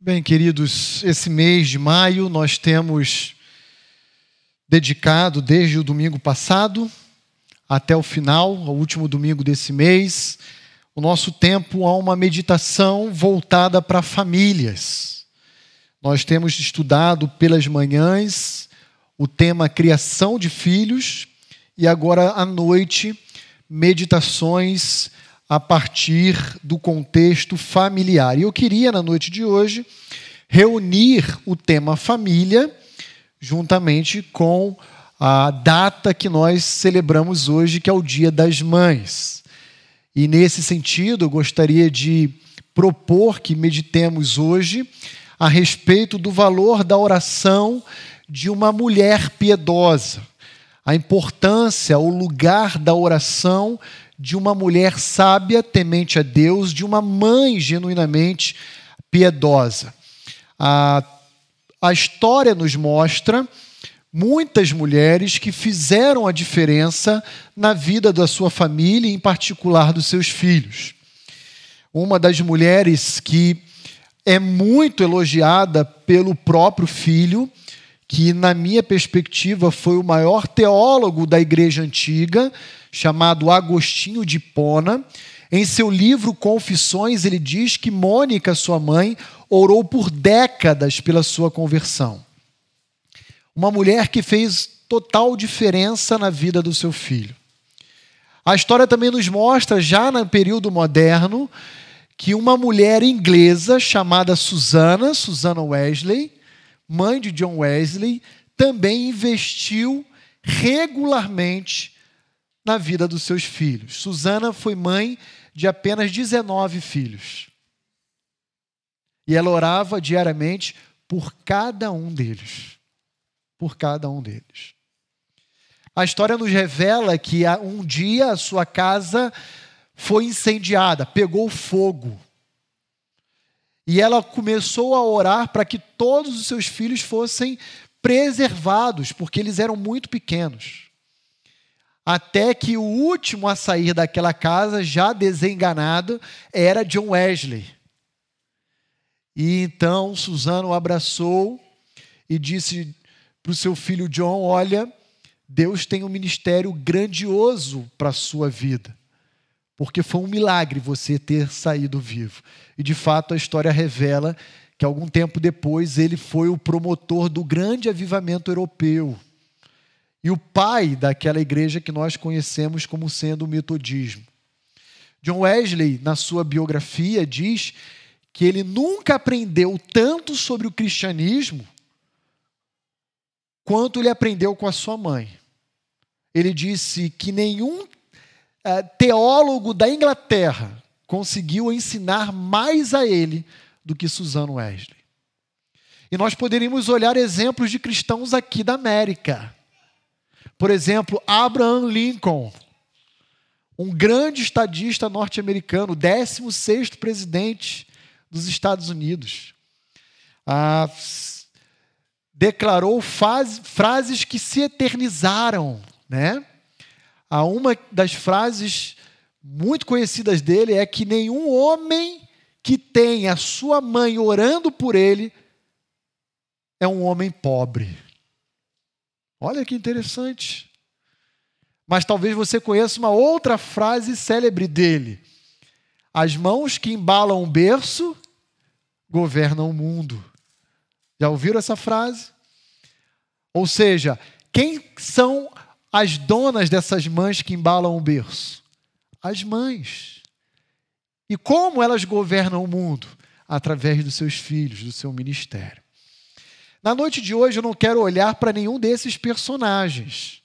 Bem, queridos, esse mês de maio nós temos dedicado desde o domingo passado até o final, o último domingo desse mês, o nosso tempo a uma meditação voltada para famílias. Nós temos estudado pelas manhãs o tema criação de filhos e agora à noite meditações a partir do contexto familiar. E eu queria, na noite de hoje, reunir o tema família juntamente com a data que nós celebramos hoje, que é o Dia das Mães. E nesse sentido, eu gostaria de propor que meditemos hoje a respeito do valor da oração de uma mulher piedosa, a importância, o lugar da oração de uma mulher sábia, temente a Deus, de uma mãe genuinamente piedosa. A, a história nos mostra muitas mulheres que fizeram a diferença na vida da sua família, em particular dos seus filhos. Uma das mulheres que é muito elogiada pelo próprio filho, que, na minha perspectiva, foi o maior teólogo da igreja antiga, chamado Agostinho de Pona. Em seu livro Confissões, ele diz que Mônica, sua mãe, orou por décadas pela sua conversão. Uma mulher que fez total diferença na vida do seu filho. A história também nos mostra, já no período moderno, que uma mulher inglesa chamada Susana, Susana Wesley, mãe de John Wesley, também investiu regularmente na vida dos seus filhos. Susana foi mãe de apenas 19 filhos. E ela orava diariamente por cada um deles. Por cada um deles. A história nos revela que um dia a sua casa foi incendiada, pegou fogo. E ela começou a orar para que todos os seus filhos fossem preservados, porque eles eram muito pequenos até que o último a sair daquela casa, já desenganado, era John Wesley. E então Suzano o abraçou e disse para o seu filho John: Olha, Deus tem um ministério grandioso para a sua vida, porque foi um milagre você ter saído vivo. E de fato a história revela que algum tempo depois ele foi o promotor do grande avivamento europeu e o pai daquela igreja que nós conhecemos como sendo o metodismo. John Wesley, na sua biografia, diz que ele nunca aprendeu tanto sobre o cristianismo quanto ele aprendeu com a sua mãe. Ele disse que nenhum teólogo da Inglaterra conseguiu ensinar mais a ele do que Susano Wesley. E nós poderíamos olhar exemplos de cristãos aqui da América. Por exemplo, Abraham Lincoln, um grande estadista norte-americano, 16 presidente dos Estados Unidos, ah, declarou faz, frases que se eternizaram, né? Ah, uma das frases muito conhecidas dele é que nenhum homem que tem a sua mãe orando por ele é um homem pobre. Olha que interessante. Mas talvez você conheça uma outra frase célebre dele: As mãos que embalam o berço governam o mundo. Já ouviram essa frase? Ou seja, quem são as donas dessas mães que embalam o berço? As mães. E como elas governam o mundo? Através dos seus filhos, do seu ministério. Na noite de hoje eu não quero olhar para nenhum desses personagens.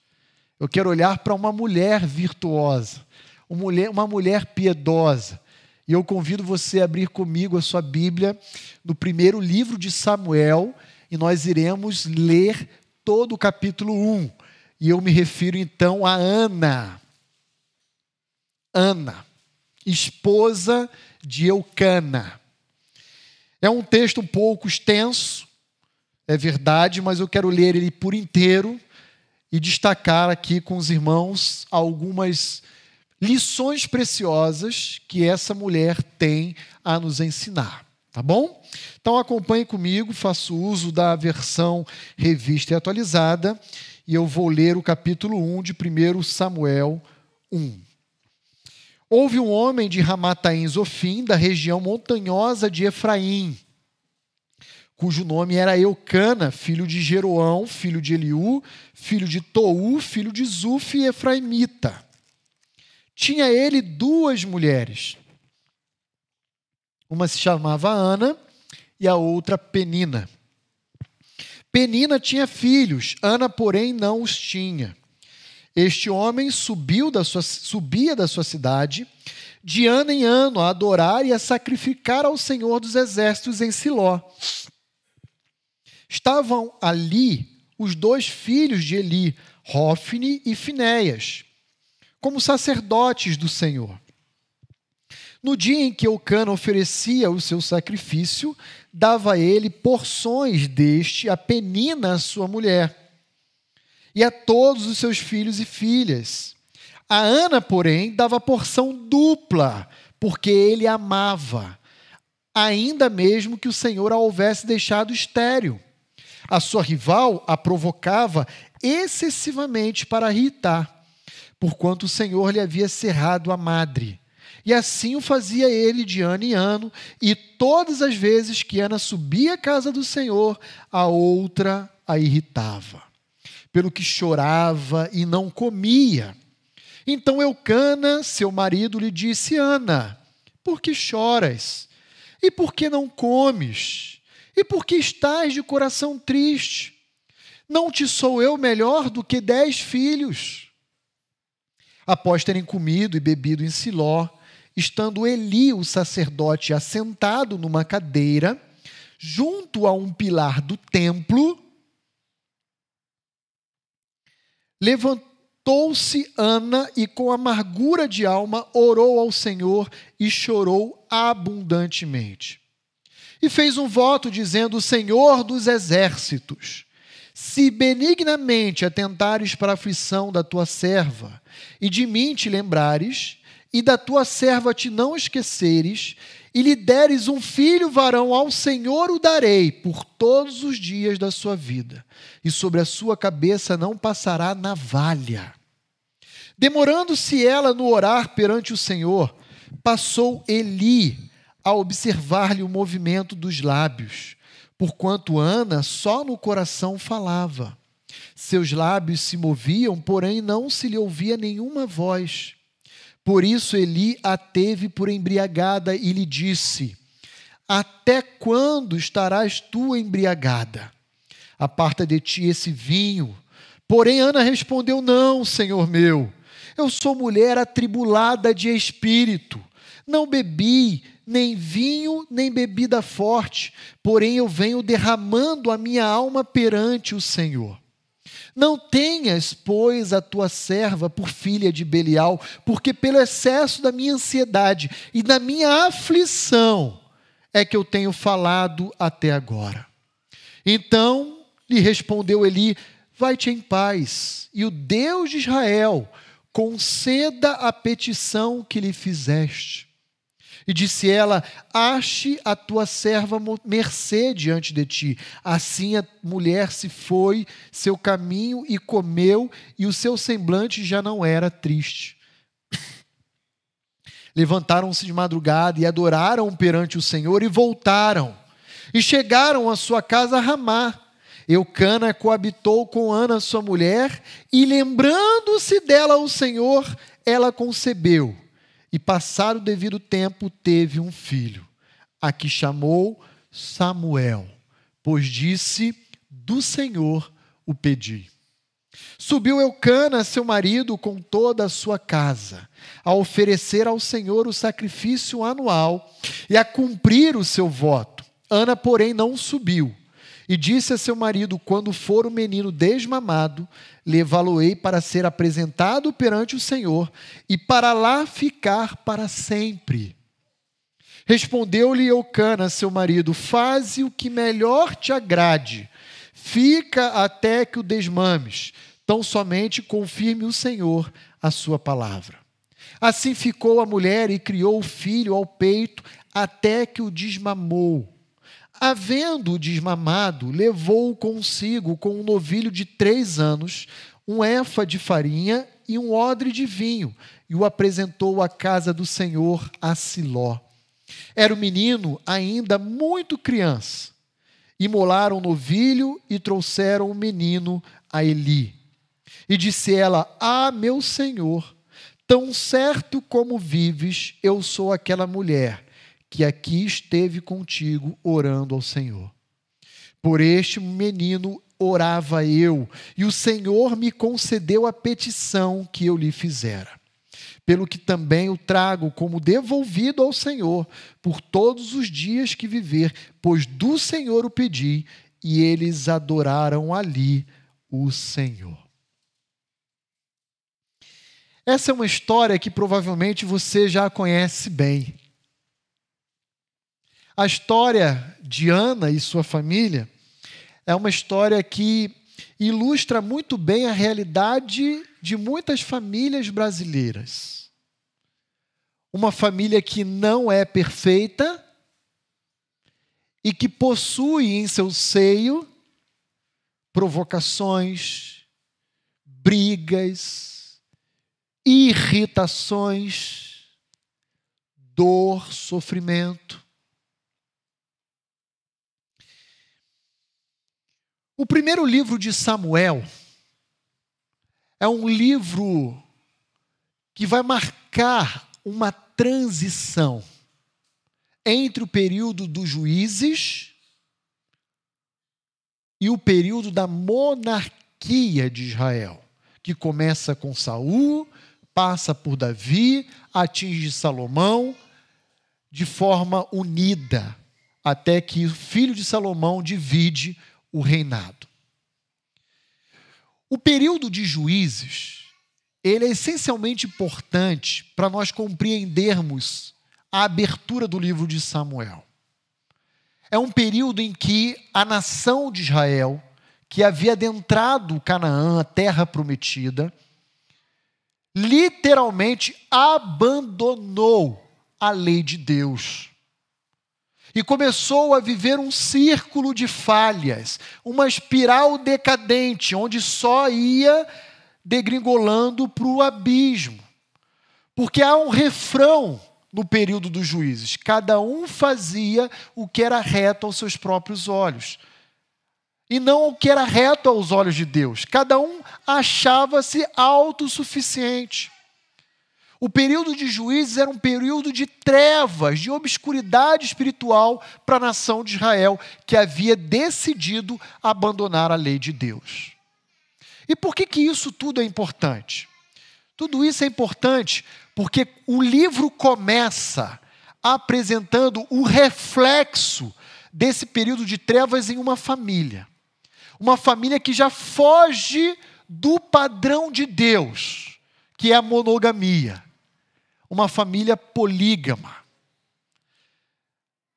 Eu quero olhar para uma mulher virtuosa, uma mulher, uma mulher piedosa. E eu convido você a abrir comigo a sua Bíblia no primeiro livro de Samuel e nós iremos ler todo o capítulo 1. E eu me refiro então a Ana. Ana, esposa de Eucana. É um texto um pouco extenso, é verdade, mas eu quero ler ele por inteiro e destacar aqui com os irmãos algumas lições preciosas que essa mulher tem a nos ensinar. Tá bom? Então acompanhe comigo, faço uso da versão revista e atualizada, e eu vou ler o capítulo 1 de 1 Samuel 1. Houve um homem de Ramataim Zofim, da região montanhosa de Efraim, cujo nome era Eucana, filho de Jeroão, filho de Eliú, filho de Tou, filho de Zuf e Efraimita. Tinha ele duas mulheres. Uma se chamava Ana e a outra Penina. Penina tinha filhos, Ana, porém, não os tinha. Este homem subiu da sua, subia da sua cidade de ano em ano a adorar e a sacrificar ao Senhor dos Exércitos em Siló. Estavam ali os dois filhos de Eli, Rófine e Finéias, como sacerdotes do Senhor. No dia em que Eucana oferecia o seu sacrifício, dava ele porções deste a Penina, sua mulher, e a todos os seus filhos e filhas. A Ana, porém, dava porção dupla, porque ele amava, ainda mesmo que o Senhor a houvesse deixado estéril. A sua rival a provocava excessivamente para irritar, porquanto o Senhor lhe havia cerrado a madre. E assim o fazia ele de ano em ano, e todas as vezes que Ana subia à casa do Senhor, a outra a irritava, pelo que chorava e não comia. Então Eucana, seu marido, lhe disse: Ana, por que choras? E por que não comes? E por que estás de coração triste? Não te sou eu melhor do que dez filhos? Após terem comido e bebido em Siló, estando Eli, o sacerdote, assentado numa cadeira, junto a um pilar do templo, levantou-se Ana e, com amargura de alma, orou ao Senhor e chorou abundantemente. E fez um voto dizendo: Senhor dos exércitos, se benignamente atentares para a aflição da tua serva, e de mim te lembrares, e da tua serva te não esqueceres, e lhe deres um filho varão, ao Senhor o darei por todos os dias da sua vida, e sobre a sua cabeça não passará navalha. Demorando-se ela no orar perante o Senhor, passou Eli, a observar-lhe o movimento dos lábios, porquanto Ana só no coração falava. Seus lábios se moviam, porém não se lhe ouvia nenhuma voz. Por isso Eli a teve por embriagada e lhe disse: Até quando estarás tu embriagada? Aparta de ti esse vinho. Porém Ana respondeu: Não, senhor meu. Eu sou mulher atribulada de espírito. Não bebi nem vinho, nem bebida forte, porém eu venho derramando a minha alma perante o Senhor. Não tenhas, pois, a tua serva por filha de Belial, porque pelo excesso da minha ansiedade e da minha aflição é que eu tenho falado até agora. Então lhe respondeu Eli: Vai-te em paz, e o Deus de Israel conceda a petição que lhe fizeste. E disse ela: Ache a tua serva mercê diante de ti. Assim a mulher se foi seu caminho e comeu, e o seu semblante já não era triste. Levantaram-se de madrugada e adoraram perante o Senhor e voltaram. E chegaram à sua casa Ramá. Eucana coabitou com Ana, sua mulher, e lembrando-se dela o Senhor, ela concebeu e, passado o devido tempo, teve um filho, a que chamou Samuel, pois disse: Do Senhor o pedi. Subiu Eucana, seu marido, com toda a sua casa, a oferecer ao Senhor o sacrifício anual e a cumprir o seu voto. Ana, porém, não subiu e disse a seu marido: Quando for o menino desmamado, levá-lo-ei para ser apresentado perante o Senhor e para lá ficar para sempre. Respondeu-lhe Eucana, seu marido: Faze o que melhor te agrade, fica até que o desmames, tão somente confirme o Senhor a sua palavra. Assim ficou a mulher e criou o filho ao peito, até que o desmamou. Havendo-o desmamado, levou-o consigo com um novilho de três anos, um éfa de farinha e um odre de vinho, e o apresentou à casa do Senhor a Siló. Era o menino ainda muito criança. Imolaram o novilho e trouxeram o menino a Eli. E disse ela: Ah, meu senhor, tão certo como vives, eu sou aquela mulher que aqui esteve contigo orando ao Senhor. Por este menino orava eu, e o Senhor me concedeu a petição que eu lhe fizera. Pelo que também o trago como devolvido ao Senhor por todos os dias que viver, pois do Senhor o pedi, e eles adoraram ali o Senhor. Essa é uma história que provavelmente você já conhece bem. A história de Ana e sua família é uma história que ilustra muito bem a realidade de muitas famílias brasileiras. Uma família que não é perfeita e que possui em seu seio provocações, brigas, irritações, dor, sofrimento. O primeiro livro de Samuel é um livro que vai marcar uma transição entre o período dos juízes e o período da monarquia de Israel, que começa com Saul, passa por Davi, atinge Salomão de forma unida, até que o filho de Salomão divide o reinado. O período de juízes, ele é essencialmente importante para nós compreendermos a abertura do livro de Samuel. É um período em que a nação de Israel, que havia adentrado Canaã, a terra prometida, literalmente abandonou a lei de Deus e começou a viver um círculo de falhas, uma espiral decadente, onde só ia degringolando para o abismo. Porque há um refrão no período dos juízes: cada um fazia o que era reto aos seus próprios olhos. E não o que era reto aos olhos de Deus. Cada um achava-se autossuficiente. O período de juízes era um período de trevas, de obscuridade espiritual para a nação de Israel, que havia decidido abandonar a lei de Deus. E por que, que isso tudo é importante? Tudo isso é importante porque o livro começa apresentando o reflexo desse período de trevas em uma família. Uma família que já foge do padrão de Deus, que é a monogamia uma família polígama.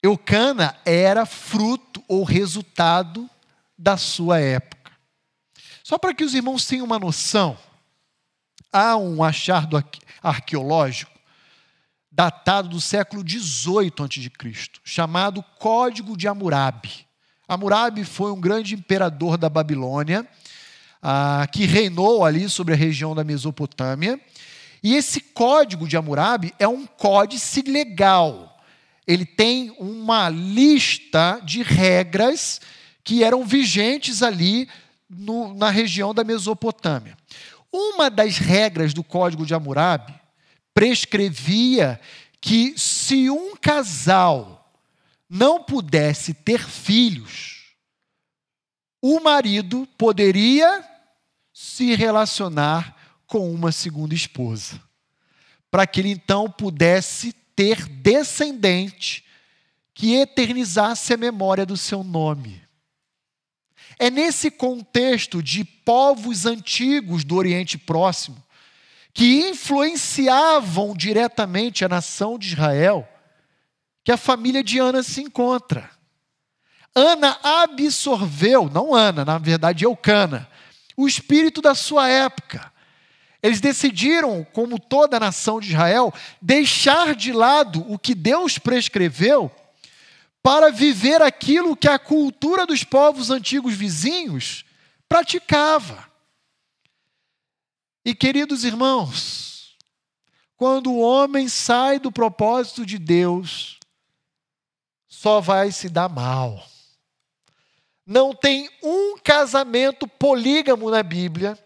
Eucana era fruto ou resultado da sua época. Só para que os irmãos tenham uma noção, há um achado arqueológico datado do século XVIII a.C., chamado Código de Hammurabi. Hammurabi foi um grande imperador da Babilônia, ah, que reinou ali sobre a região da Mesopotâmia, e esse código de Hammurabi é um códice legal. Ele tem uma lista de regras que eram vigentes ali no, na região da Mesopotâmia. Uma das regras do código de Hammurabi prescrevia que se um casal não pudesse ter filhos, o marido poderia se relacionar com uma segunda esposa, para que ele então pudesse ter descendente que eternizasse a memória do seu nome. É nesse contexto de povos antigos do Oriente Próximo, que influenciavam diretamente a nação de Israel, que a família de Ana se encontra. Ana absorveu, não Ana, na verdade Eucana, o espírito da sua época Eles decidiram, como toda a nação de Israel, deixar de lado o que Deus prescreveu para viver aquilo que a cultura dos povos antigos vizinhos praticava. E queridos irmãos, quando o homem sai do propósito de Deus, só vai se dar mal. Não tem um casamento polígamo na Bíblia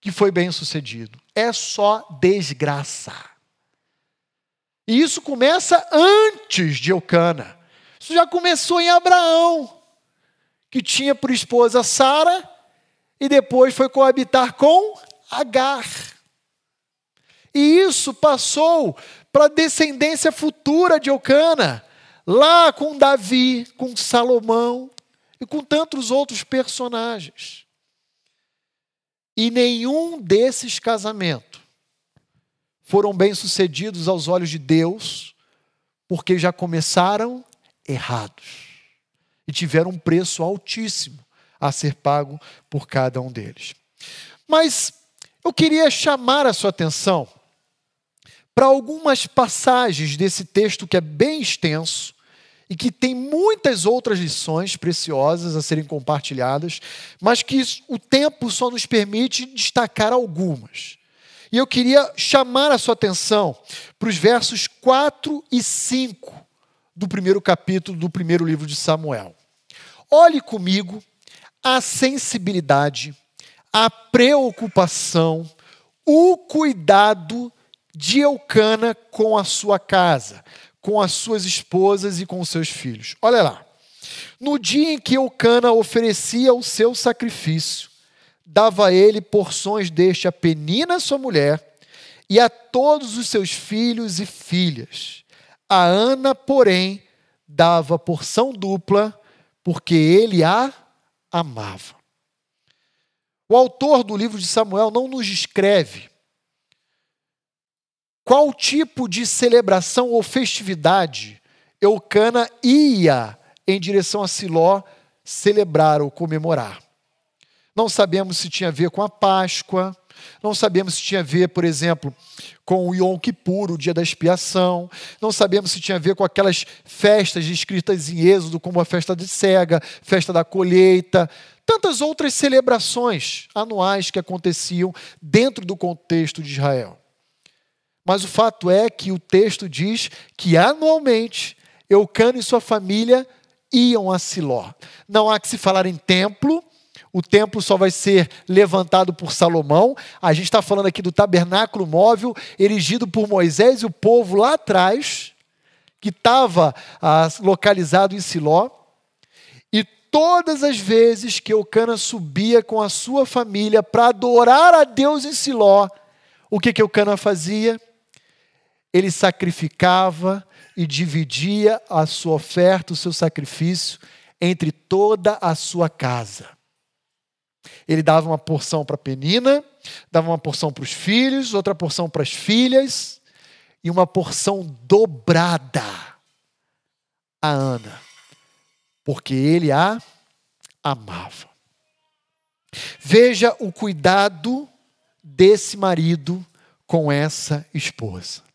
que foi bem sucedido. É só desgraça. E isso começa antes de Eucana. Isso já começou em Abraão, que tinha por esposa Sara e depois foi coabitar com Agar. E isso passou para a descendência futura de Eucana, lá com Davi, com Salomão e com tantos outros personagens. E nenhum desses casamentos foram bem-sucedidos aos olhos de Deus, porque já começaram errados e tiveram um preço altíssimo a ser pago por cada um deles. Mas eu queria chamar a sua atenção para algumas passagens desse texto que é bem extenso e que tem muitas outras lições preciosas a serem compartilhadas, mas que o tempo só nos permite destacar algumas. E eu queria chamar a sua atenção para os versos 4 e 5 do primeiro capítulo do primeiro livro de Samuel. Olhe comigo a sensibilidade, a preocupação, o cuidado de Eucana com a sua casa, com as suas esposas e com os seus filhos. Olha lá. No dia em que Eucana oferecia o seu sacrifício, dava ele porções deste a Penina, sua mulher, e a todos os seus filhos e filhas. A Ana, porém, dava porção dupla, porque ele a amava. O autor do livro de Samuel não nos descreve qual tipo de celebração ou festividade Eucana ia em direção a Siló celebrar ou comemorar. Não sabemos se tinha a ver com a Páscoa, não sabemos se tinha a ver, por exemplo, com o Yom Kippur, o dia da expiação. Não sabemos se tinha a ver com aquelas festas descritas em Êxodo, como a festa de cega, festa da colheita, tantas outras celebrações anuais que aconteciam dentro do contexto de Israel. Mas o fato é que o texto diz que anualmente Eucano e sua família iam a Siló. Não há que se falar em templo, o templo só vai ser levantado por Salomão. A gente está falando aqui do tabernáculo móvel, erigido por Moisés e o povo lá atrás, que estava ah, localizado em Siló. E todas as vezes que Eucana subia com a sua família para adorar a Deus em Siló, o que, que Eucana fazia? Ele sacrificava e dividia a sua oferta, o seu sacrifício, entre toda a sua casa. Ele dava uma porção para Penina, dava uma porção para os filhos, outra porção para as filhas, e uma porção dobrada a Ana, porque ele a amava. Veja o cuidado desse marido com essa esposa.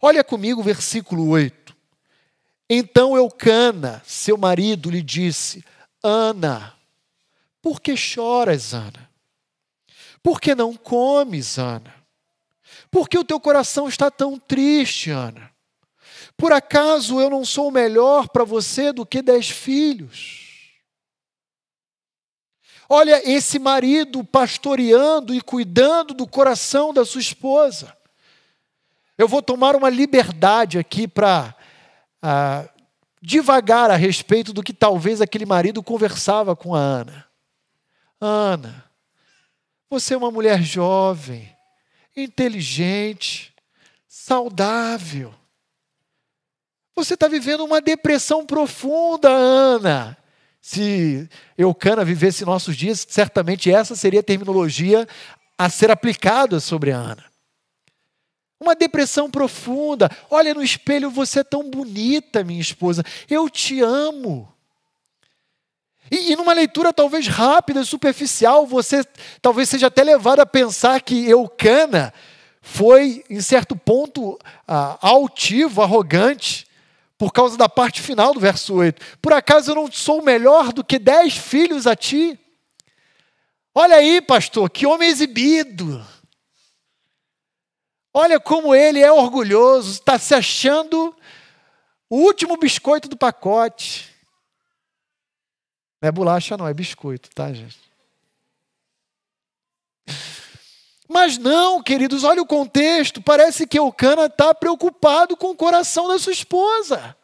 Olha comigo o versículo 8. Então Eucana, seu marido, lhe disse: Ana, por que choras, Ana? Por que não comes, Ana? Por que o teu coração está tão triste, Ana? Por acaso eu não sou melhor para você do que dez filhos? Olha esse marido pastoreando e cuidando do coração da sua esposa. Eu vou tomar uma liberdade aqui para ah, devagar a respeito do que talvez aquele marido conversava com a Ana. Ana, você é uma mulher jovem, inteligente, saudável. Você está vivendo uma depressão profunda, Ana. Se Eucana vivesse nossos dias, certamente essa seria a terminologia a ser aplicada sobre a Ana. Uma depressão profunda. Olha no espelho, você é tão bonita, minha esposa. Eu te amo. E, e, numa leitura talvez rápida, superficial, você talvez seja até levado a pensar que Eucana foi, em certo ponto, ah, altivo, arrogante, por causa da parte final do verso 8. Por acaso eu não sou melhor do que dez filhos a ti? Olha aí, pastor, que homem exibido. Olha como ele é orgulhoso, está se achando o último biscoito do pacote. Não é bolacha, não, é biscoito, tá, gente? Mas não, queridos, olha o contexto. Parece que o Cana está preocupado com o coração da sua esposa.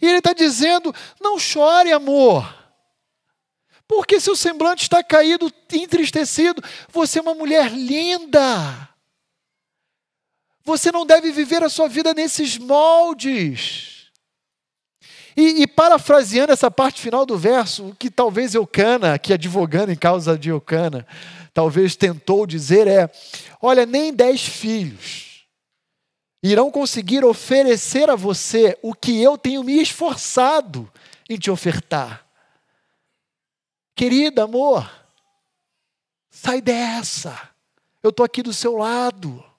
E ele está dizendo: não chore, amor. Porque seu semblante está caído, entristecido. Você é uma mulher linda. Você não deve viver a sua vida nesses moldes. E, e, parafraseando essa parte final do verso, que talvez Eucana, que advogando em causa de Eucana, talvez tentou dizer é: olha, nem dez filhos irão conseguir oferecer a você o que eu tenho me esforçado em te ofertar. Querida, amor, sai dessa. Eu estou aqui do seu lado.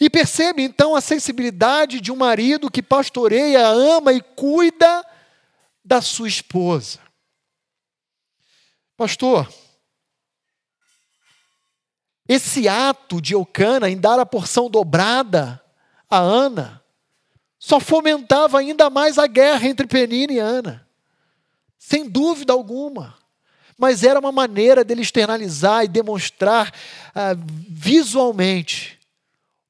E percebe então a sensibilidade de um marido que pastoreia, ama e cuida da sua esposa. Pastor, esse ato de Eucana em dar a porção dobrada a Ana só fomentava ainda mais a guerra entre Penina e Ana. Sem dúvida alguma. Mas era uma maneira dele externalizar e demonstrar ah, visualmente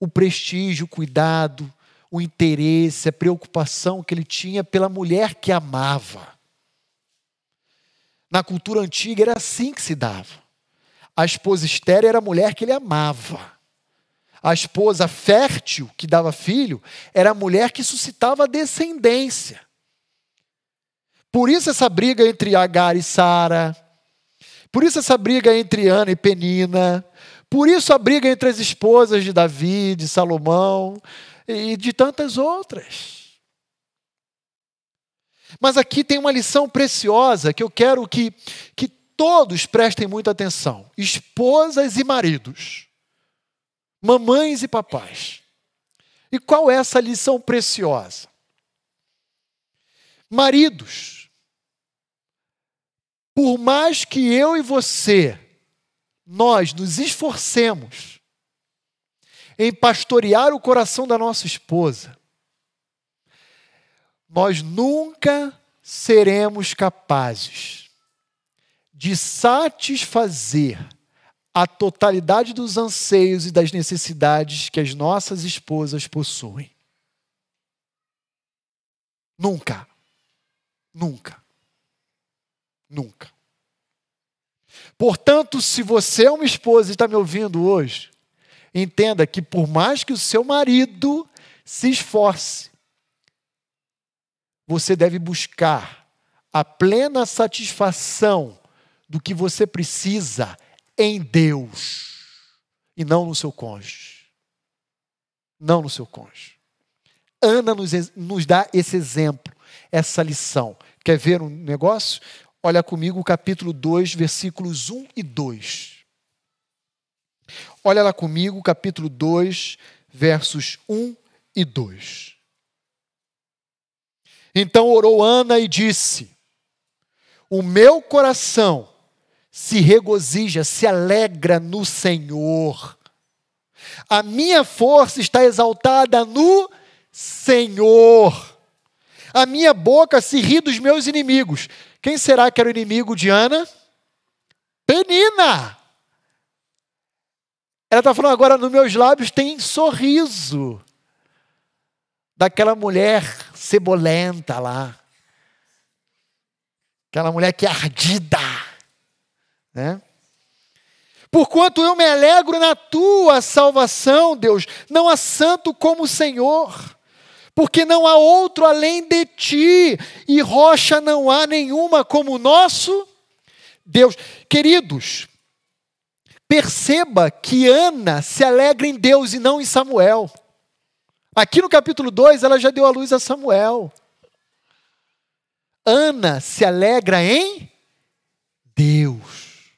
o prestígio, o cuidado, o interesse, a preocupação que ele tinha pela mulher que amava. Na cultura antiga era assim que se dava. A esposa estéreo era a mulher que ele amava. A esposa fértil, que dava filho, era a mulher que suscitava descendência. Por isso essa briga entre Agar e Sara. Por isso essa briga entre Ana e Penina. Por isso a briga entre as esposas de Davi, de Salomão e de tantas outras. Mas aqui tem uma lição preciosa que eu quero que, que todos prestem muita atenção: esposas e maridos, mamães e papais. E qual é essa lição preciosa? Maridos, por mais que eu e você nós nos esforcemos em pastorear o coração da nossa esposa, nós nunca seremos capazes de satisfazer a totalidade dos anseios e das necessidades que as nossas esposas possuem. Nunca. Nunca. Nunca. Portanto, se você é uma esposa e está me ouvindo hoje, entenda que por mais que o seu marido se esforce, você deve buscar a plena satisfação do que você precisa em Deus e não no seu cônjuge. Não no seu cônjuge. Ana nos, nos dá esse exemplo, essa lição. Quer ver um negócio? Olha comigo o capítulo 2, versículos 1 e 2. Olha lá comigo capítulo 2, versos 1 e 2. Então orou Ana e disse: O meu coração se regozija, se alegra no Senhor. A minha força está exaltada no Senhor. A minha boca se ri dos meus inimigos. Quem será que era o inimigo de Ana? Penina. Ela está falando agora, nos meus lábios tem sorriso daquela mulher cebolenta lá. Aquela mulher que é ardida. Né? Porquanto eu me alegro na tua salvação, Deus, não há santo como o Senhor porque não há outro além de ti, e rocha não há nenhuma como o nosso Deus. Queridos, perceba que Ana se alegra em Deus e não em Samuel. Aqui no capítulo 2, ela já deu a luz a Samuel. Ana se alegra em Deus.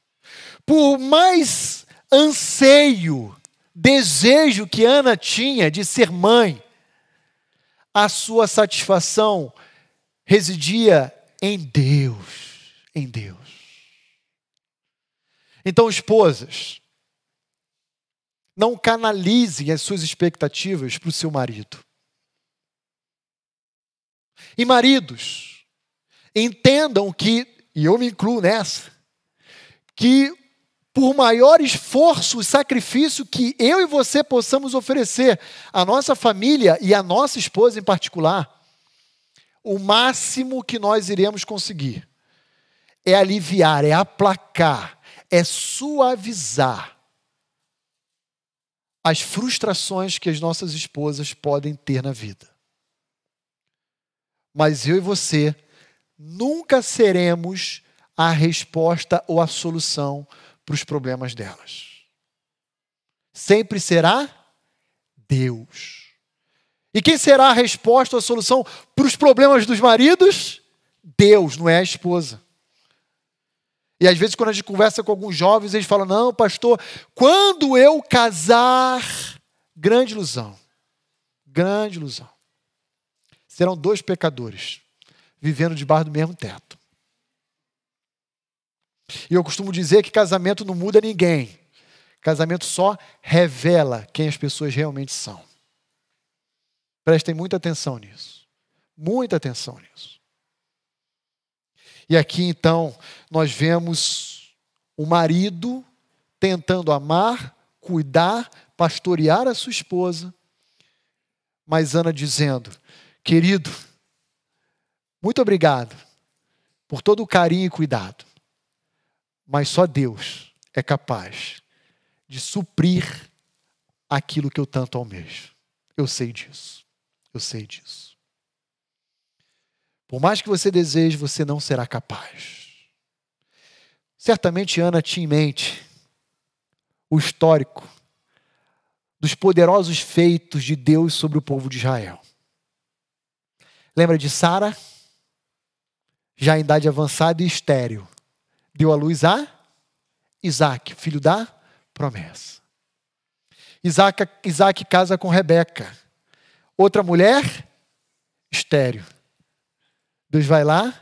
Por mais anseio, desejo que Ana tinha de ser mãe, a sua satisfação residia em Deus, em Deus. Então, esposas, não canalizem as suas expectativas para o seu marido. E maridos, entendam que, e eu me incluo nessa, que por maior esforço e sacrifício que eu e você possamos oferecer à nossa família e à nossa esposa em particular, o máximo que nós iremos conseguir é aliviar, é aplacar, é suavizar as frustrações que as nossas esposas podem ter na vida. Mas eu e você nunca seremos a resposta ou a solução para os problemas delas. Sempre será Deus. E quem será a resposta a solução para os problemas dos maridos? Deus, não é a esposa. E às vezes, quando a gente conversa com alguns jovens, eles falam: Não, pastor, quando eu casar, grande ilusão. Grande ilusão. Serão dois pecadores vivendo debaixo do mesmo teto. E eu costumo dizer que casamento não muda ninguém. Casamento só revela quem as pessoas realmente são. Prestem muita atenção nisso. Muita atenção nisso. E aqui então nós vemos o marido tentando amar, cuidar, pastorear a sua esposa, mas Ana dizendo: Querido, muito obrigado por todo o carinho e cuidado, mas só Deus é capaz de suprir aquilo que eu tanto almejo. Eu sei disso. Eu sei disso. Por mais que você deseje, você não será capaz. Certamente Ana tinha em mente o histórico dos poderosos feitos de Deus sobre o povo de Israel. Lembra de Sara? Já em idade avançada e estéril. Deu à luz a Isaac, filho da promessa. Isaac, Isaac casa com Rebeca. Outra mulher, estéreo. Deus vai lá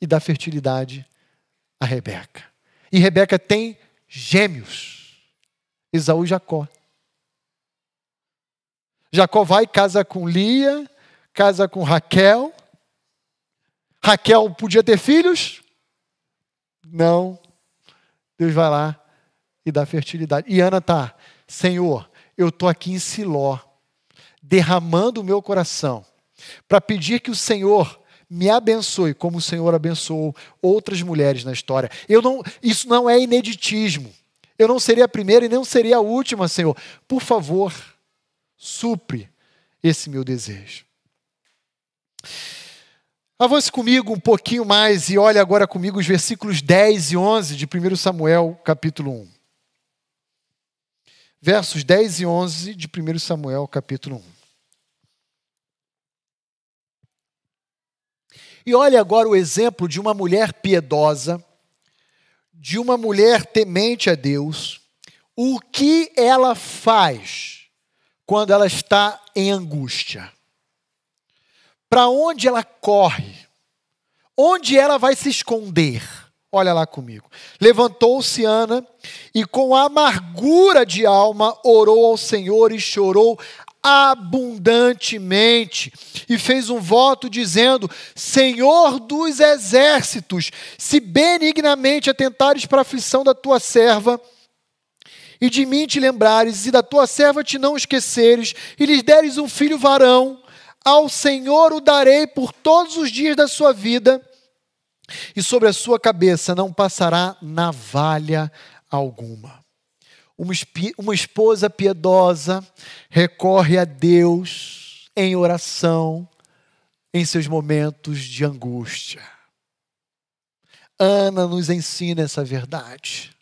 e dá fertilidade a Rebeca. E Rebeca tem gêmeos, Esaú e Jacó. Jacó vai casa com Lia, casa com Raquel. Raquel podia ter filhos? Não. Deus vai lá e dá fertilidade. E Ana tá, Senhor, eu tô aqui em Siló, derramando o meu coração para pedir que o Senhor me abençoe como o Senhor abençoou outras mulheres na história. Eu não, isso não é ineditismo. Eu não seria a primeira e não seria a última, Senhor. Por favor, supre esse meu desejo. Avance comigo um pouquinho mais e olhe agora comigo os versículos 10 e 11 de 1 Samuel, capítulo 1. Versos 10 e 11 de 1 Samuel, capítulo 1. E olhe agora o exemplo de uma mulher piedosa, de uma mulher temente a Deus, o que ela faz quando ela está em angústia. Para onde ela corre? Onde ela vai se esconder? Olha lá comigo. Levantou-se Ana e, com amargura de alma, orou ao Senhor e chorou abundantemente e fez um voto dizendo: Senhor dos exércitos, se benignamente atentares para a aflição da tua serva, e de mim te lembrares, e da tua serva te não esqueceres, e lhes deres um filho varão, ao Senhor o darei por todos os dias da sua vida, e sobre a sua cabeça não passará navalha alguma. Uma, uma esposa piedosa recorre a Deus em oração em seus momentos de angústia. Ana nos ensina essa verdade.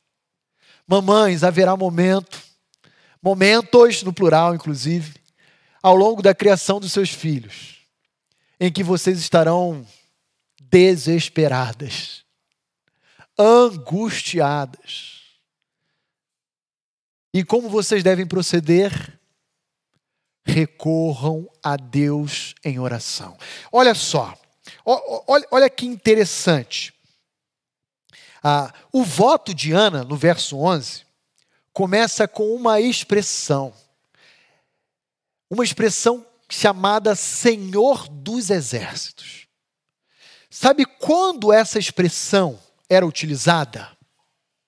Mamães, haverá momento, momentos no plural, inclusive, ao longo da criação dos seus filhos, em que vocês estarão desesperadas, angustiadas. E como vocês devem proceder? Recorram a Deus em oração. Olha só, olha, olha que interessante. Ah, o voto de Ana, no verso 11, começa com uma expressão. Uma expressão chamada Senhor dos Exércitos. Sabe quando essa expressão era utilizada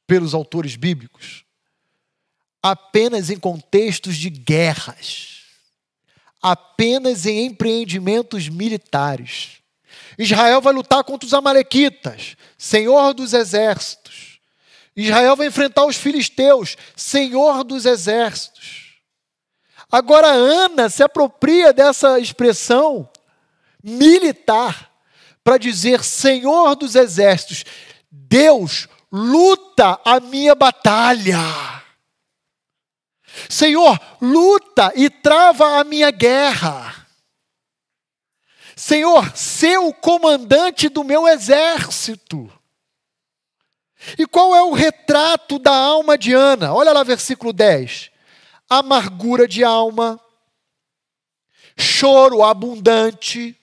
pelos autores bíblicos? Apenas em contextos de guerras, apenas em empreendimentos militares. Israel vai lutar contra os Amalequitas, Senhor dos Exércitos. Israel vai enfrentar os filisteus, Senhor dos Exércitos. Agora, Ana se apropria dessa expressão militar para dizer: Senhor dos Exércitos, Deus luta a minha batalha. Senhor, luta e trava a minha guerra. Senhor, ser o comandante do meu exército. E qual é o retrato da alma de Ana? Olha lá, versículo 10. Amargura de alma, choro abundante,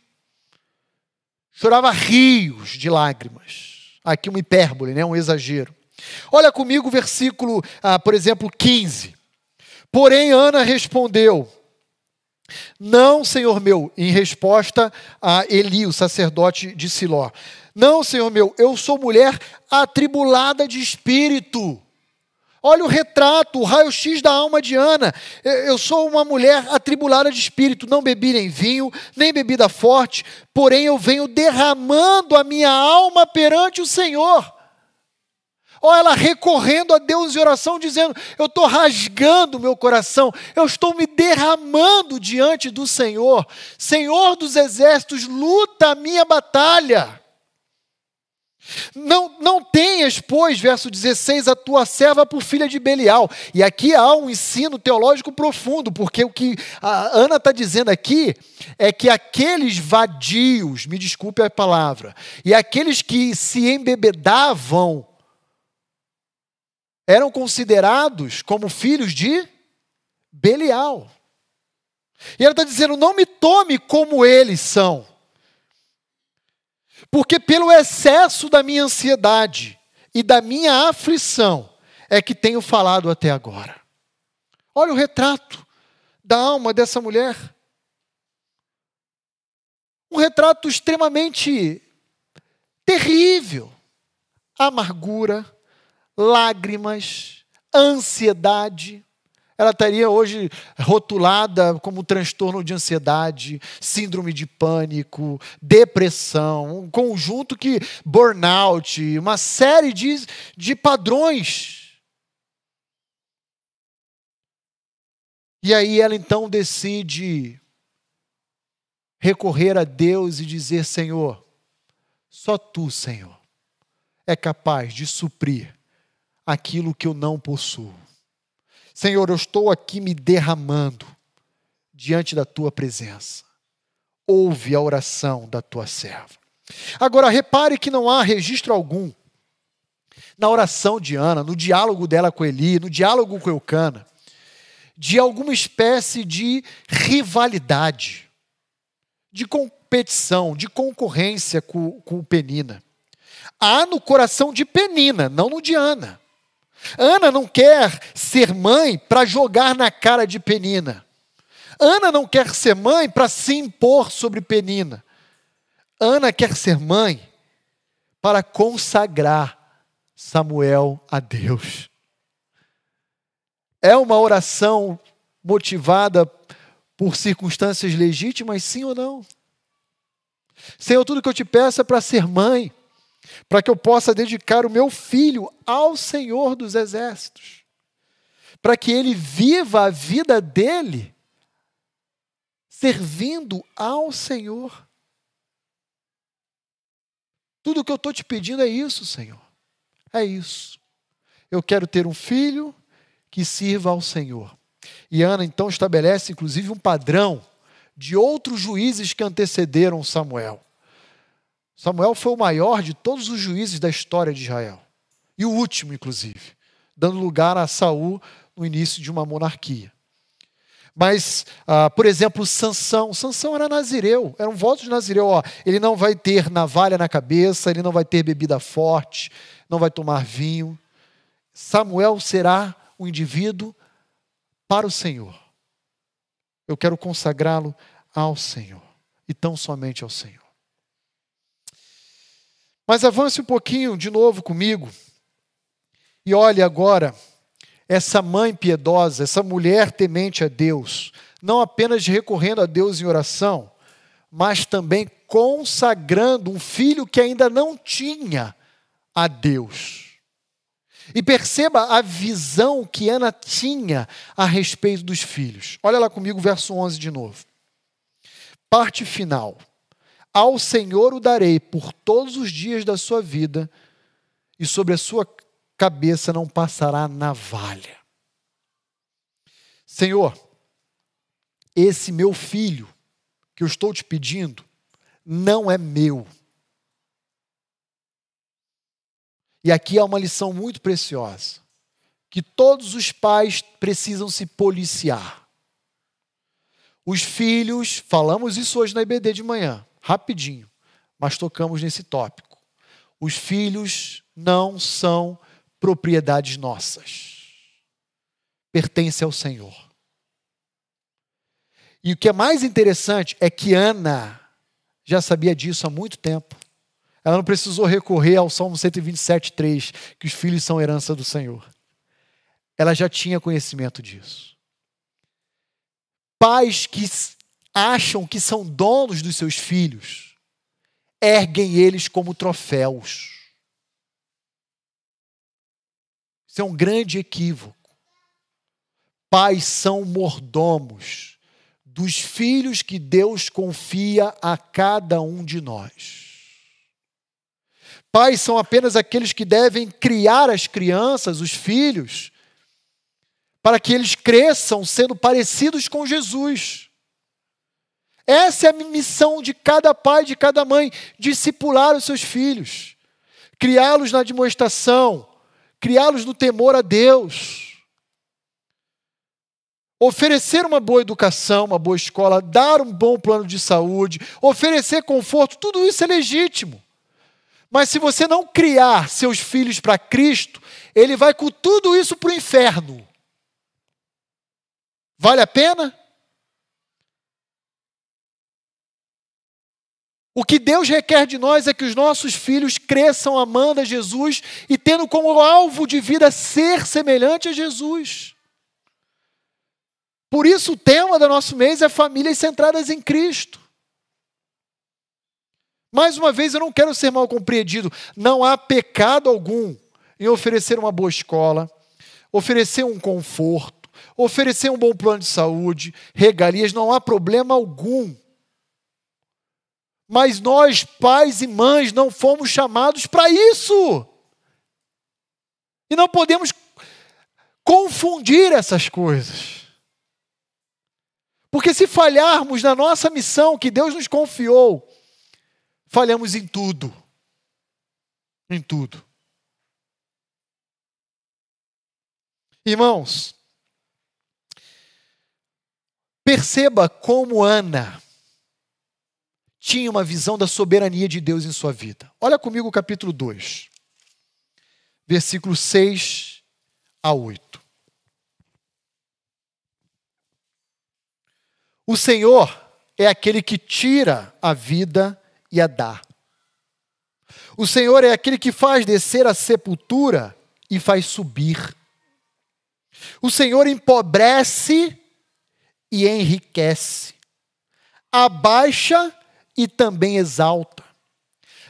chorava rios de lágrimas. Aqui uma hipérbole, né? um exagero. Olha comigo o versículo, ah, por exemplo, 15. Porém, Ana respondeu: não, Senhor meu, em resposta a Eli, o sacerdote de Siló. Não, Senhor meu, eu sou mulher atribulada de espírito. Olha o retrato, o raio-x da alma de Ana. Eu sou uma mulher atribulada de espírito, não bebi nem vinho, nem bebida forte, porém eu venho derramando a minha alma perante o Senhor ou ela recorrendo a Deus em oração, dizendo: Eu estou rasgando meu coração, eu estou me derramando diante do Senhor. Senhor dos exércitos, luta a minha batalha. Não, não tenhas, pois, verso 16, a tua serva por filha de Belial. E aqui há um ensino teológico profundo, porque o que a Ana está dizendo aqui é que aqueles vadios, me desculpe a palavra, e aqueles que se embebedavam eram considerados como filhos de Belial. E ela está dizendo: não me tome como eles são, porque pelo excesso da minha ansiedade e da minha aflição é que tenho falado até agora. Olha o retrato da alma dessa mulher. Um retrato extremamente terrível. Amargura, lágrimas, ansiedade. Ela estaria hoje rotulada como transtorno de ansiedade, síndrome de pânico, depressão, um conjunto que burnout, uma série de, de padrões. E aí ela então decide recorrer a Deus e dizer: Senhor, só tu, Senhor, é capaz de suprir aquilo que eu não possuo. Senhor, eu estou aqui me derramando diante da tua presença. Ouve a oração da tua serva. Agora, repare que não há registro algum na oração de Ana, no diálogo dela com Eli, no diálogo com Eucana, de alguma espécie de rivalidade, de competição, de concorrência com, com Penina. Há no coração de Penina, não no de Ana. Ana não quer ser mãe para jogar na cara de Penina. Ana não quer ser mãe para se impor sobre Penina. Ana quer ser mãe para consagrar Samuel a Deus. É uma oração motivada por circunstâncias legítimas, sim ou não? Senhor, tudo que eu te peço é para ser mãe para que eu possa dedicar o meu filho ao Senhor dos Exércitos, para que ele viva a vida dele servindo ao Senhor. Tudo que eu estou te pedindo é isso, Senhor. É isso. Eu quero ter um filho que sirva ao Senhor. E Ana então estabelece, inclusive, um padrão de outros juízes que antecederam Samuel. Samuel foi o maior de todos os juízes da história de Israel. E o último, inclusive, dando lugar a Saul no início de uma monarquia. Mas, ah, por exemplo, Sansão. Sansão era nazireu, era um voto de nazireu. Ó, ele não vai ter navalha na cabeça, ele não vai ter bebida forte, não vai tomar vinho. Samuel será um indivíduo para o Senhor. Eu quero consagrá-lo ao Senhor e tão somente ao Senhor. Mas avance um pouquinho de novo comigo e olhe agora essa mãe piedosa, essa mulher temente a Deus, não apenas recorrendo a Deus em oração, mas também consagrando um filho que ainda não tinha a Deus. E perceba a visão que Ana tinha a respeito dos filhos. Olha lá comigo, verso 11 de novo. Parte final. Ao Senhor o darei por todos os dias da sua vida, e sobre a sua cabeça não passará navalha. Senhor, esse meu filho que eu estou te pedindo não é meu. E aqui há uma lição muito preciosa, que todos os pais precisam se policiar. Os filhos, falamos isso hoje na IBD de manhã, rapidinho, mas tocamos nesse tópico. Os filhos não são propriedades nossas. Pertence ao Senhor. E o que é mais interessante é que Ana já sabia disso há muito tempo. Ela não precisou recorrer ao Salmo 127,3, que os filhos são herança do Senhor. Ela já tinha conhecimento disso. Pais que acham que são donos dos seus filhos, erguem eles como troféus. Isso é um grande equívoco. Pais são mordomos dos filhos que Deus confia a cada um de nós. Pais são apenas aqueles que devem criar as crianças, os filhos, para que eles cresçam sendo parecidos com Jesus. Essa é a missão de cada pai, de cada mãe, discipular os seus filhos, criá-los na demonstração, criá-los no temor a Deus. Oferecer uma boa educação, uma boa escola, dar um bom plano de saúde, oferecer conforto, tudo isso é legítimo. Mas se você não criar seus filhos para Cristo, ele vai com tudo isso para o inferno. Vale a pena? O que Deus requer de nós é que os nossos filhos cresçam amando a Jesus e tendo como alvo de vida ser semelhante a Jesus. Por isso, o tema do nosso mês é famílias centradas em Cristo. Mais uma vez, eu não quero ser mal compreendido. Não há pecado algum em oferecer uma boa escola, oferecer um conforto, oferecer um bom plano de saúde, regalias, não há problema algum. Mas nós, pais e mães, não fomos chamados para isso. E não podemos confundir essas coisas. Porque se falharmos na nossa missão que Deus nos confiou, falhamos em tudo. Em tudo. Irmãos, perceba como Ana tinha uma visão da soberania de Deus em sua vida. Olha comigo o capítulo 2, versículo 6 a 8. O Senhor é aquele que tira a vida e a dá. O Senhor é aquele que faz descer a sepultura e faz subir. O Senhor empobrece e enriquece. Abaixa e também exalta.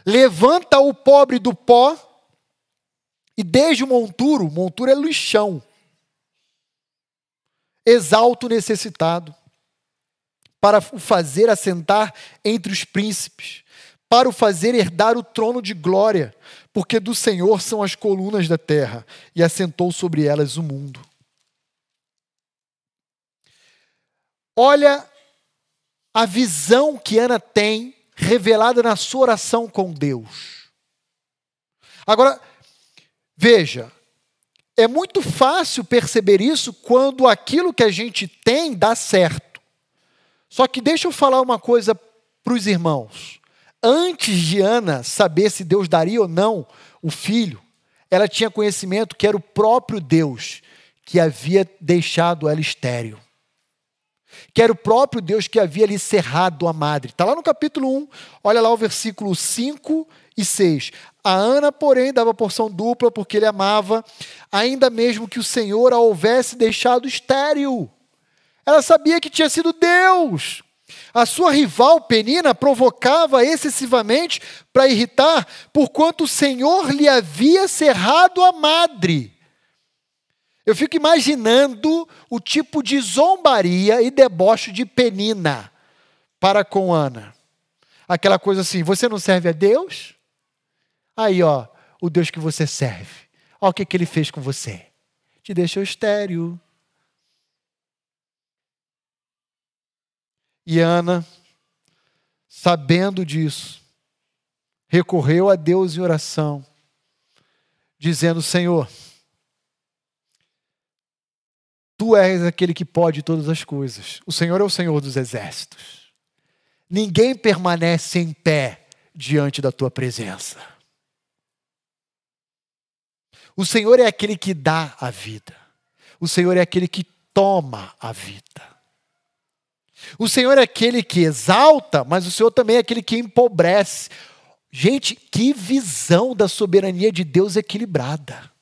Levanta o pobre do pó e desde o monturo, monturo é lixão, exalta o necessitado, para o fazer assentar entre os príncipes, para o fazer herdar o trono de glória, porque do Senhor são as colunas da terra, e assentou sobre elas o mundo. Olha a visão que Ana tem revelada na sua oração com Deus. Agora, veja, é muito fácil perceber isso quando aquilo que a gente tem dá certo. Só que deixa eu falar uma coisa para os irmãos. Antes de Ana saber se Deus daria ou não o filho, ela tinha conhecimento que era o próprio Deus que havia deixado ela estéril. Que era o próprio Deus que havia lhe cerrado a madre. Está lá no capítulo 1, olha lá o versículo 5 e 6. A Ana, porém, dava porção dupla porque ele amava, ainda mesmo que o Senhor a houvesse deixado estéril. Ela sabia que tinha sido Deus. A sua rival Penina provocava excessivamente para irritar, porquanto o Senhor lhe havia cerrado a madre. Eu fico imaginando o tipo de zombaria e deboche de Penina para com Ana. Aquela coisa assim: você não serve a Deus? Aí, ó, o Deus que você serve. Olha o que, que ele fez com você. Te deixou estéreo. E Ana, sabendo disso, recorreu a Deus em oração, dizendo: Senhor, Tu és aquele que pode todas as coisas. O Senhor é o Senhor dos exércitos. Ninguém permanece em pé diante da tua presença. O Senhor é aquele que dá a vida. O Senhor é aquele que toma a vida. O Senhor é aquele que exalta, mas o Senhor também é aquele que empobrece. Gente, que visão da soberania de Deus equilibrada.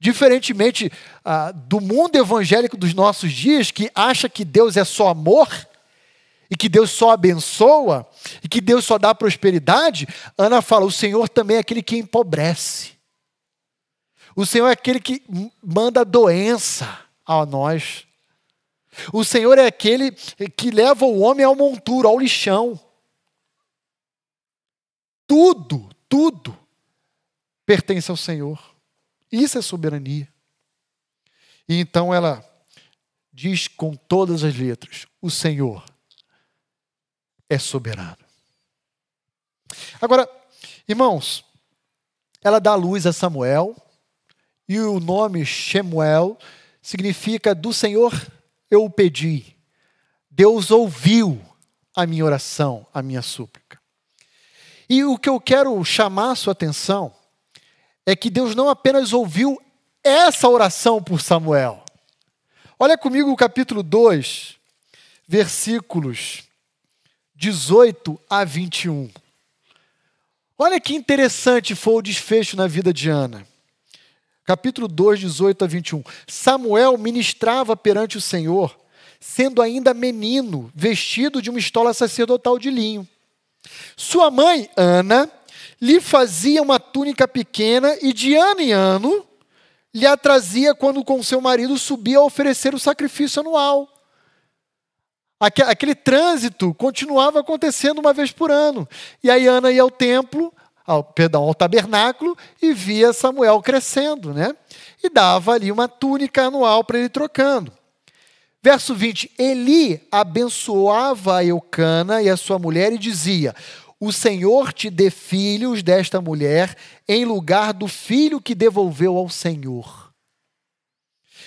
Diferentemente ah, do mundo evangélico dos nossos dias, que acha que Deus é só amor, e que Deus só abençoa, e que Deus só dá prosperidade, Ana fala: o Senhor também é aquele que empobrece. O Senhor é aquele que manda doença a nós. O Senhor é aquele que leva o homem ao monturo, ao lixão. Tudo, tudo pertence ao Senhor. Isso é soberania. E então ela diz com todas as letras: o Senhor é soberano. Agora, irmãos, ela dá luz a Samuel, e o nome Shemuel significa do Senhor eu o pedi. Deus ouviu a minha oração, a minha súplica. E o que eu quero chamar a sua atenção é que Deus não apenas ouviu essa oração por Samuel. Olha comigo o capítulo 2, versículos 18 a 21. Olha que interessante foi o desfecho na vida de Ana. Capítulo 2, 18 a 21. Samuel ministrava perante o Senhor, sendo ainda menino, vestido de uma estola sacerdotal de linho. Sua mãe, Ana, lhe fazia uma túnica pequena e de ano em ano lhe a trazia quando com seu marido subia a oferecer o sacrifício anual. Aquele trânsito continuava acontecendo uma vez por ano. E aí Ana ia ao templo, ao, perdão, ao tabernáculo e via Samuel crescendo, né? E dava ali uma túnica anual para ele trocando. Verso 20: Eli abençoava a Eucana e a sua mulher e dizia: o Senhor te dê filhos desta mulher em lugar do filho que devolveu ao Senhor.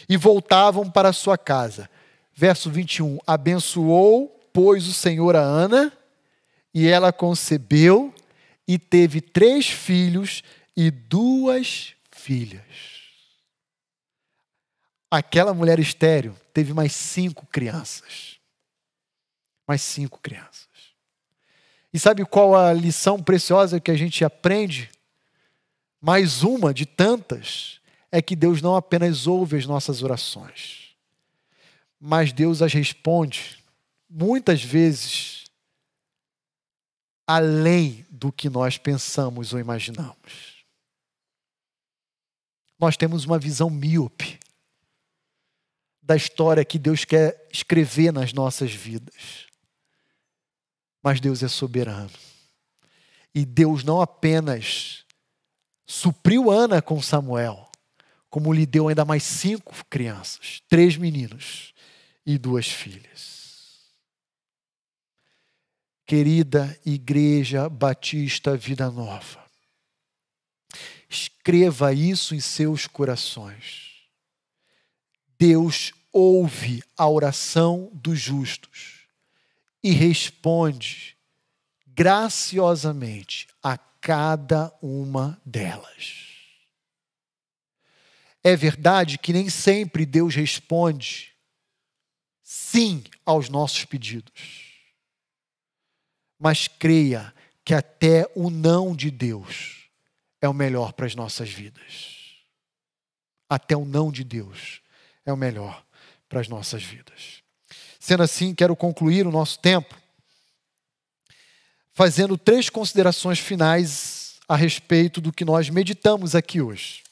E voltavam para sua casa. Verso 21. Abençoou, pois, o Senhor a Ana, e ela concebeu e teve três filhos e duas filhas. Aquela mulher estéreo teve mais cinco crianças. Mais cinco crianças. E sabe qual a lição preciosa que a gente aprende? Mais uma de tantas é que Deus não apenas ouve as nossas orações, mas Deus as responde muitas vezes além do que nós pensamos ou imaginamos. Nós temos uma visão míope da história que Deus quer escrever nas nossas vidas. Mas Deus é soberano. E Deus não apenas supriu Ana com Samuel, como lhe deu ainda mais cinco crianças, três meninos e duas filhas. querida Igreja Batista Vida Nova. Escreva isso em seus corações. Deus ouve a oração dos justos e responde graciosamente a cada uma delas. É verdade que nem sempre Deus responde sim aos nossos pedidos. Mas creia que até o não de Deus é o melhor para as nossas vidas. Até o não de Deus é o melhor para as nossas vidas. Sendo assim, quero concluir o nosso tempo fazendo três considerações finais a respeito do que nós meditamos aqui hoje.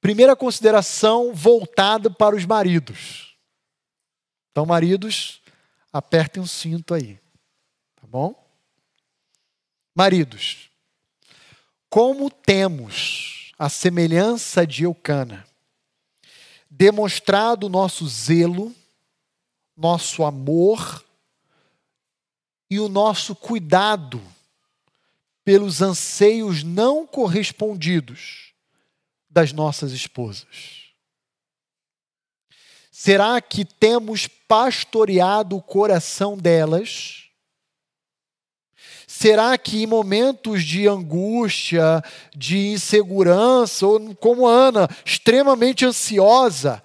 Primeira consideração voltada para os maridos. Então, maridos, apertem o cinto aí. Tá bom? Maridos, como temos a semelhança de Eucana, demonstrado nosso zelo, nosso amor e o nosso cuidado pelos anseios não correspondidos das nossas esposas? Será que temos pastoreado o coração delas? Será que em momentos de angústia, de insegurança, ou como Ana, extremamente ansiosa,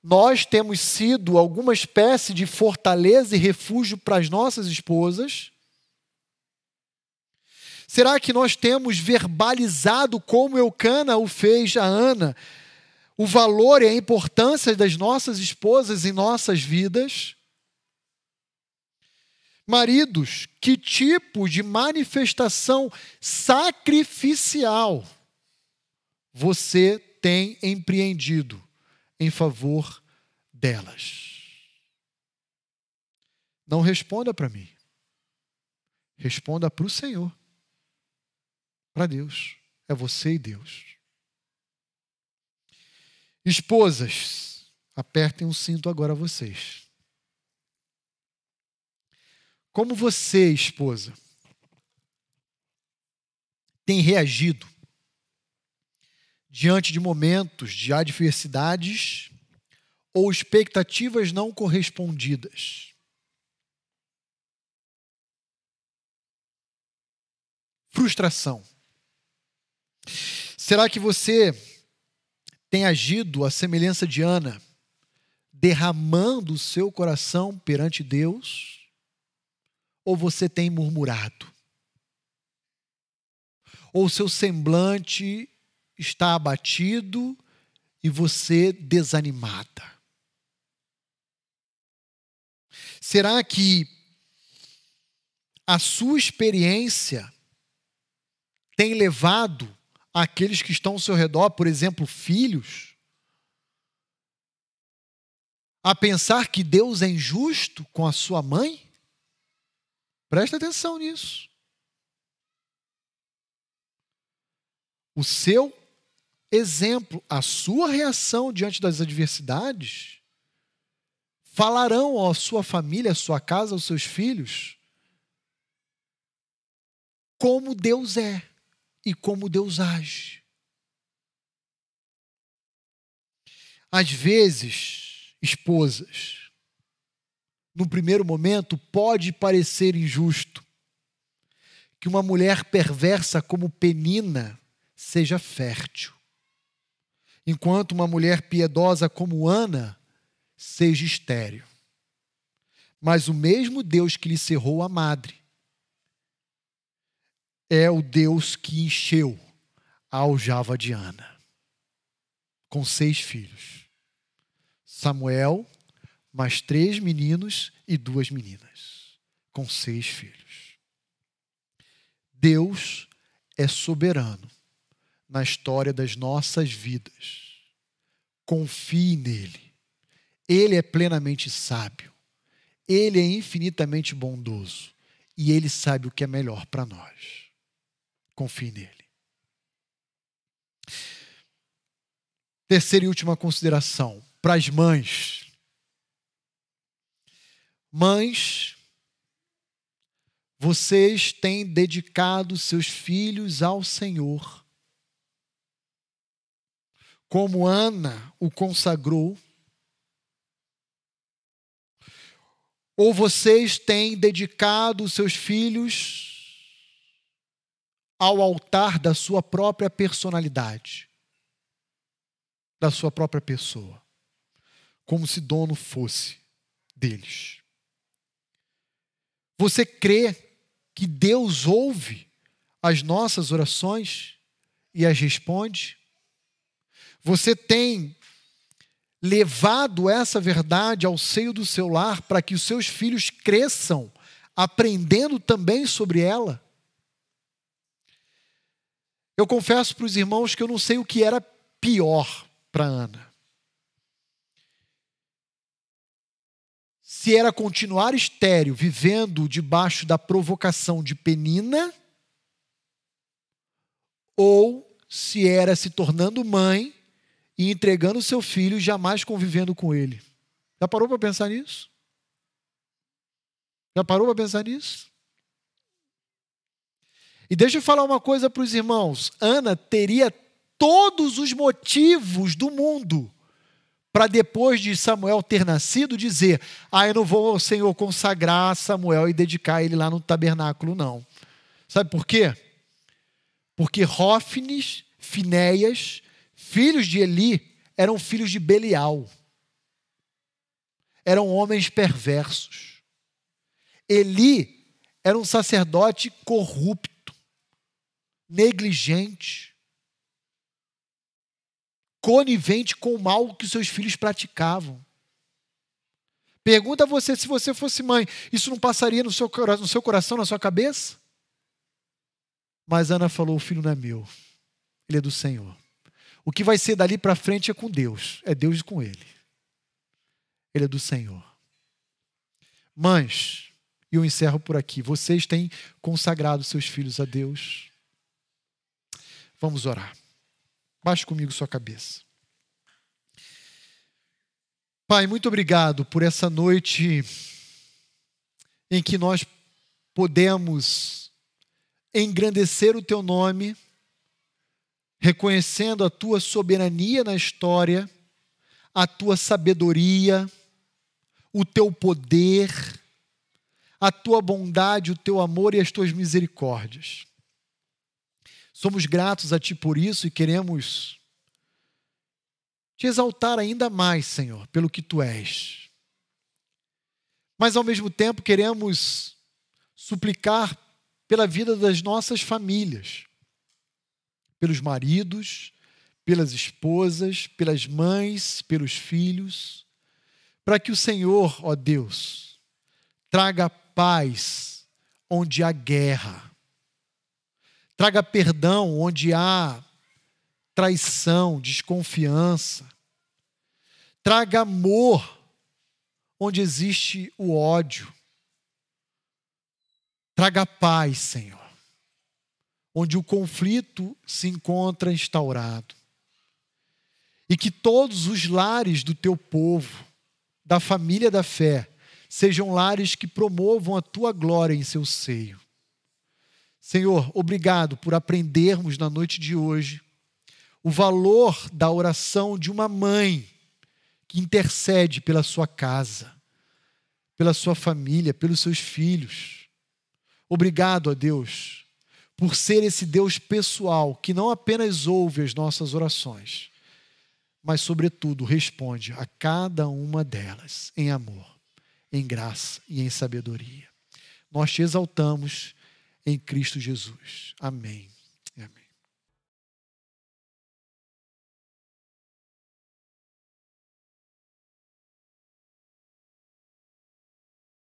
nós temos sido alguma espécie de fortaleza e refúgio para as nossas esposas? Será que nós temos verbalizado como Eucana o fez a Ana, o valor e a importância das nossas esposas em nossas vidas? Maridos, que tipo de manifestação sacrificial você tem empreendido em favor delas? Não responda para mim. Responda para o Senhor para Deus. É você e Deus. Esposas, apertem o cinto agora vocês. Como você, esposa, tem reagido diante de momentos de adversidades ou expectativas não correspondidas? Frustração Será que você tem agido à semelhança de Ana, derramando o seu coração perante Deus? Ou você tem murmurado? Ou seu semblante está abatido e você desanimada? Será que a sua experiência tem levado aqueles que estão ao seu redor, por exemplo, filhos, a pensar que Deus é injusto com a sua mãe? Presta atenção nisso. O seu exemplo, a sua reação diante das adversidades, falarão à sua família, à sua casa, aos seus filhos, como Deus é e como Deus age. Às vezes, esposas, no primeiro momento pode parecer injusto que uma mulher perversa como Penina seja fértil, enquanto uma mulher piedosa como Ana seja estéril. Mas o mesmo Deus que lhe cerrou a madre é o Deus que encheu a aljava de Ana, com seis filhos. Samuel, mais três meninos e duas meninas, com seis filhos. Deus é soberano na história das nossas vidas. Confie nele. Ele é plenamente sábio. Ele é infinitamente bondoso. E ele sabe o que é melhor para nós. Confie nele. Terceira e última consideração para as mães. Mães, vocês têm dedicado seus filhos ao Senhor. Como Ana o consagrou, ou vocês têm dedicado seus filhos ao altar da sua própria personalidade, da sua própria pessoa, como se dono fosse deles. Você crê que Deus ouve as nossas orações e as responde? Você tem levado essa verdade ao seio do seu lar para que os seus filhos cresçam aprendendo também sobre ela? Eu confesso para os irmãos que eu não sei o que era pior para Ana. Se era continuar estéreo, vivendo debaixo da provocação de Penina, ou se era se tornando mãe e entregando seu filho, jamais convivendo com ele. Já parou para pensar nisso? Já parou para pensar nisso? E deixa eu falar uma coisa para os irmãos: Ana teria todos os motivos do mundo para depois de Samuel ter nascido dizer: "Ah, eu não vou ao Senhor consagrar Samuel e dedicar ele lá no tabernáculo não". Sabe por quê? Porque Rófines, Finéias, filhos de Eli, eram filhos de Belial. Eram homens perversos. Eli era um sacerdote corrupto negligente, conivente com o mal que seus filhos praticavam. Pergunta a você se você fosse mãe, isso não passaria no seu, no seu coração, na sua cabeça? Mas Ana falou: o filho não é meu, ele é do Senhor. O que vai ser dali para frente é com Deus, é Deus com ele. Ele é do Senhor. Mães, e eu encerro por aqui. Vocês têm consagrado seus filhos a Deus. Vamos orar. Baixe comigo sua cabeça. Pai, muito obrigado por essa noite em que nós podemos engrandecer o teu nome, reconhecendo a tua soberania na história, a tua sabedoria, o teu poder, a tua bondade, o teu amor e as tuas misericórdias. Somos gratos a Ti por isso e queremos te exaltar ainda mais, Senhor, pelo que Tu és. Mas ao mesmo tempo queremos suplicar pela vida das nossas famílias, pelos maridos, pelas esposas, pelas mães, pelos filhos, para que o Senhor, ó Deus, traga paz onde há guerra Traga perdão onde há traição, desconfiança. Traga amor onde existe o ódio. Traga paz, Senhor, onde o conflito se encontra instaurado. E que todos os lares do teu povo, da família da fé, sejam lares que promovam a tua glória em seu seio. Senhor, obrigado por aprendermos na noite de hoje o valor da oração de uma mãe que intercede pela sua casa, pela sua família, pelos seus filhos. Obrigado a Deus por ser esse Deus pessoal que não apenas ouve as nossas orações, mas, sobretudo, responde a cada uma delas em amor, em graça e em sabedoria. Nós te exaltamos em Cristo Jesus. Amém.